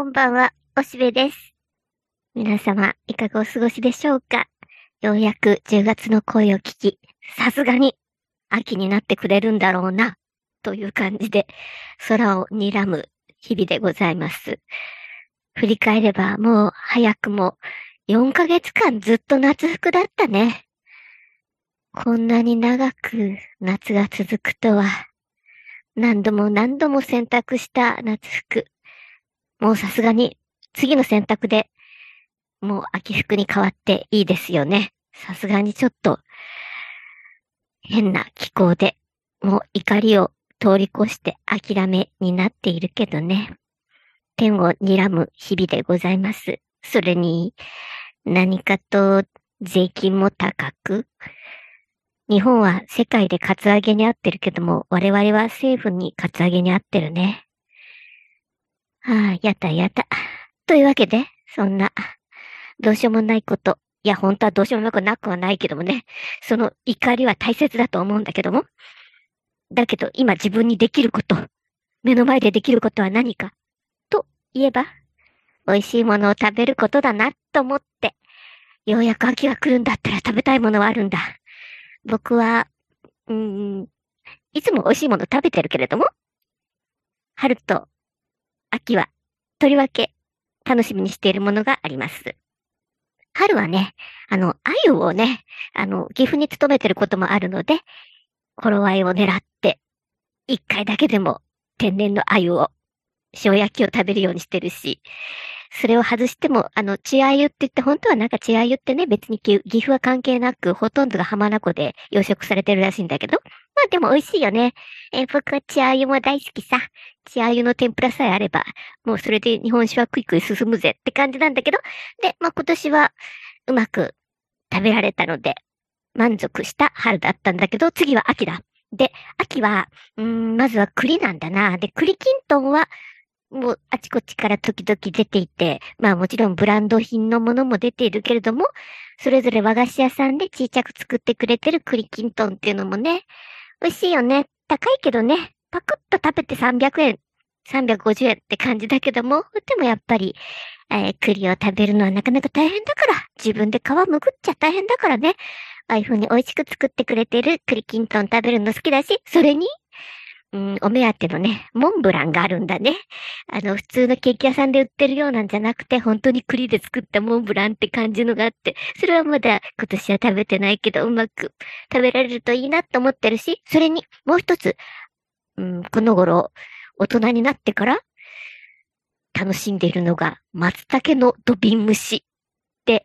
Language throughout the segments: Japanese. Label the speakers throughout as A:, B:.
A: こんばんは、おしべです。皆様、いかがお過ごしでしょうか？ようやく10月の声を聞き、さすがに秋になってくれるんだろうな、という感じで空を睨む日々でございます。振り返ればもう早くも4ヶ月間ずっと夏服だったね。こんなに長く夏が続くとは、何度も何度も洗濯した夏服。もうさすがに次の選択でもう秋服に変わっていいですよね。さすがにちょっと変な気候でもう怒りを通り越して諦めになっているけどね。天を睨む日々でございます。それに何かと税金も高く、日本は世界でカツアゲに合ってるけども、我々は政府にカツアゲに合ってるね。ああ、やだやだ。というわけで、そんな、どうしようもないこと。いや、本当はどうしようもなくはないけどもね。その怒りは大切だと思うんだけども。だけど、今自分にできること。目の前でできることは何か。と言えば、美味しいものを食べることだなと思って、ようやく秋が来るんだったら食べたいものはあるんだ。僕は、うーん、いつも美味しいもの食べてるけれども、春と秋は、とりわけ楽しみにしているものがあります。春はね、あの、鮎をね、あの、岐阜に勤めてることもあるので、頃合いを狙って、一回だけでも天然の鮎を、塩焼きを食べるようにしてるし、それを外しても、あの、血鮎って言って、本当はなんか血鮎ってね、別に岐阜は関係なく、ほとんどが浜名湖で養殖されてるらしいんだけど、まあでも美味しいよね。えー、僕は血鮎も大好きさ。血鮎の天ぷらさえあれば、もうそれで日本酒はクイクイ進むぜって感じなんだけど、で、まあ今年はうまく食べられたので、満足した春だったんだけど、次は秋だ。で、秋は、うん、まずは栗なんだな。で、栗きんとんは、もうあちこちから時々出ていて、まあもちろんブランド品のものも出ているけれども、それぞれ和菓子屋さんで小さく作ってくれてる栗きんとんっていうのもね、美味しいよね。高いけどね、パクッと食べて300円、350円って感じだけども、でもやっぱり、えー、栗を食べるのはなかなか大変だから、自分で皮むくっちゃ大変だからね、ああいう風に美味しく作ってくれてる栗きんとん食べるの好きだし、それにうん、お目当てのね、モンブランがあるんだね。あの、普通のケーキ屋さんで売ってるようなんじゃなくて、本当に栗で作ったモンブランって感じのがあって、それはまだ今年は食べてないけど、うまく食べられるといいなと思ってるし、それにもう一つ、うん、この頃、大人になってから楽しんでいるのが、松茸の土瓶蒸し。で、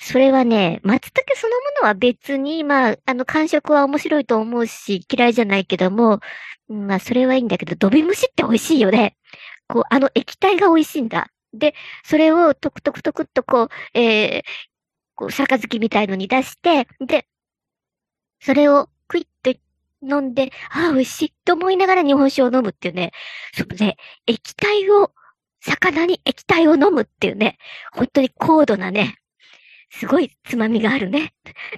A: それはね、松茸そのものは別に、まあ、あの、感触は面白いと思うし、嫌いじゃないけども、まあ、それはいいんだけど、ドビムシって美味しいよね。こう、あの液体が美味しいんだ。で、それをトクトクトクっとこう、えー、こう、杯みたいのに出して、で、それをクイッと飲んで、ああ、美味しいって思いながら日本酒を飲むっていうね、そのね、液体を、魚に液体を飲むっていうね、本当に高度なね、すごいつまみがあるね。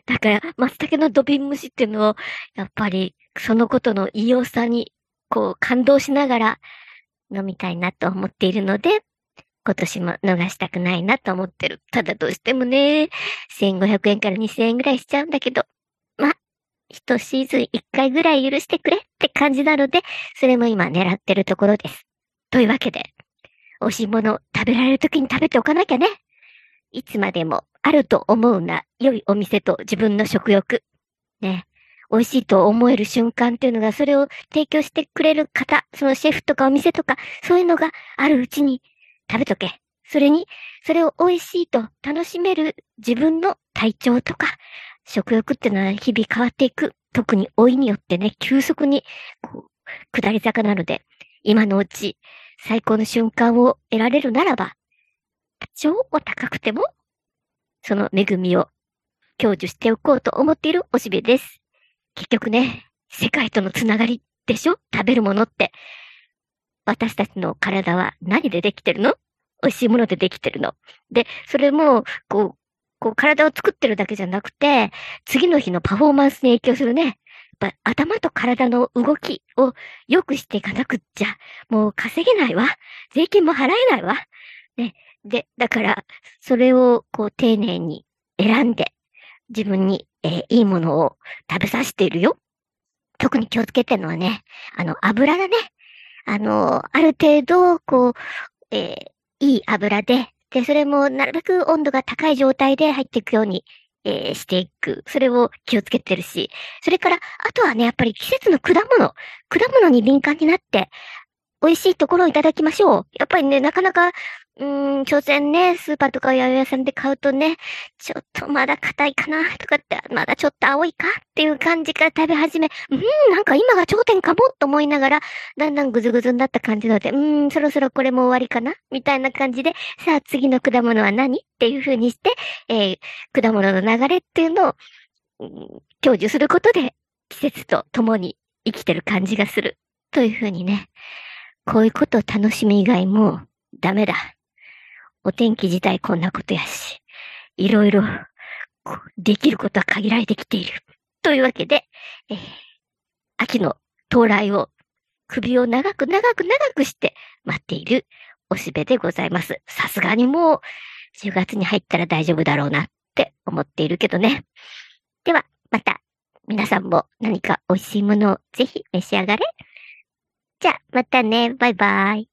A: だから、松茸の土瓶蒸しっていうのを、やっぱり、そのことの異様さに、こう、感動しながら飲みたいなと思っているので、今年も逃したくないなと思ってる。ただどうしてもね、1500円から2000円ぐらいしちゃうんだけど、ま、一シーズン一回ぐらい許してくれって感じなので、それも今狙ってるところです。というわけで、美味しいもの食べられる時に食べておかなきゃね。いつまでもあると思うな良いお店と自分の食欲。ね。美味しいと思える瞬間っていうのが、それを提供してくれる方、そのシェフとかお店とか、そういうのがあるうちに食べとけ。それに、それを美味しいと楽しめる自分の体調とか、食欲っていうのは日々変わっていく。特に老いによってね、急速に、こう、下り坂なので、今のうち、最高の瞬間を得られるならば、多少お高くても、その恵みを享受しておこうと思っているおしべです。結局ね、世界とのつながりでしょ？食べるものって。私たちの体は何でできてるの？美味しいものでできてるの？で、それも、こう、こう体を作ってるだけじゃなくて、次の日のパフォーマンスに影響するね。やっぱ頭と体の動きを良くしていかなくっちゃ、もう稼げないわ。税金も払えないわ。ね。で、だから、それをこう丁寧に選んで、自分に、えーいいものを食べさせているよ。特に気をつけてるのはね、あの、油だね。あの、ある程度、こう、えーいい油で、で、それもなるべく温度が高い状態で入っていくように、えーしていく。それを気をつけてるし。それから、あとはね、やっぱり季節の果物。果物に敏感になって、美味しいところをいただきましょう。やっぱりね、なかなか、うーん、所詮ね、スーパーとか八百屋さんで買うとね、ちょっとまだ硬いかな、とかって、まだちょっと青いかっていう感じから食べ始め、うーん、なんか今が頂点かもと思いながら、だんだんぐずぐずになった感じなので、うーん、そろそろこれも終わりかなみたいな感じで、さあ次の果物は何っていう風にして、えー果物の流れっていうのを、うん享受することで、季節と共に生きてる感じがする。という風にね、こういうこと楽しむ以外もダメだ。お天気自体こんなことやし、いろいろできることは限られてきている。というわけで、えー秋の到来を首を長く長く長くして待っているおしべでございます。さすがにもう10月に入ったら大丈夫だろうなって思っているけどね。では、また皆さんも何か美味しいものをぜひ召し上がれ。じゃあ、またね。バイバイ。